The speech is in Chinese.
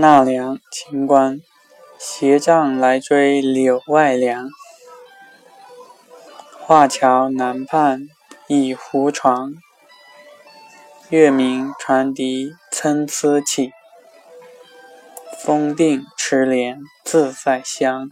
纳凉，秦观。斜杖来追柳外凉，画桥南畔倚胡床。月明船笛参差起，风定池莲自在香。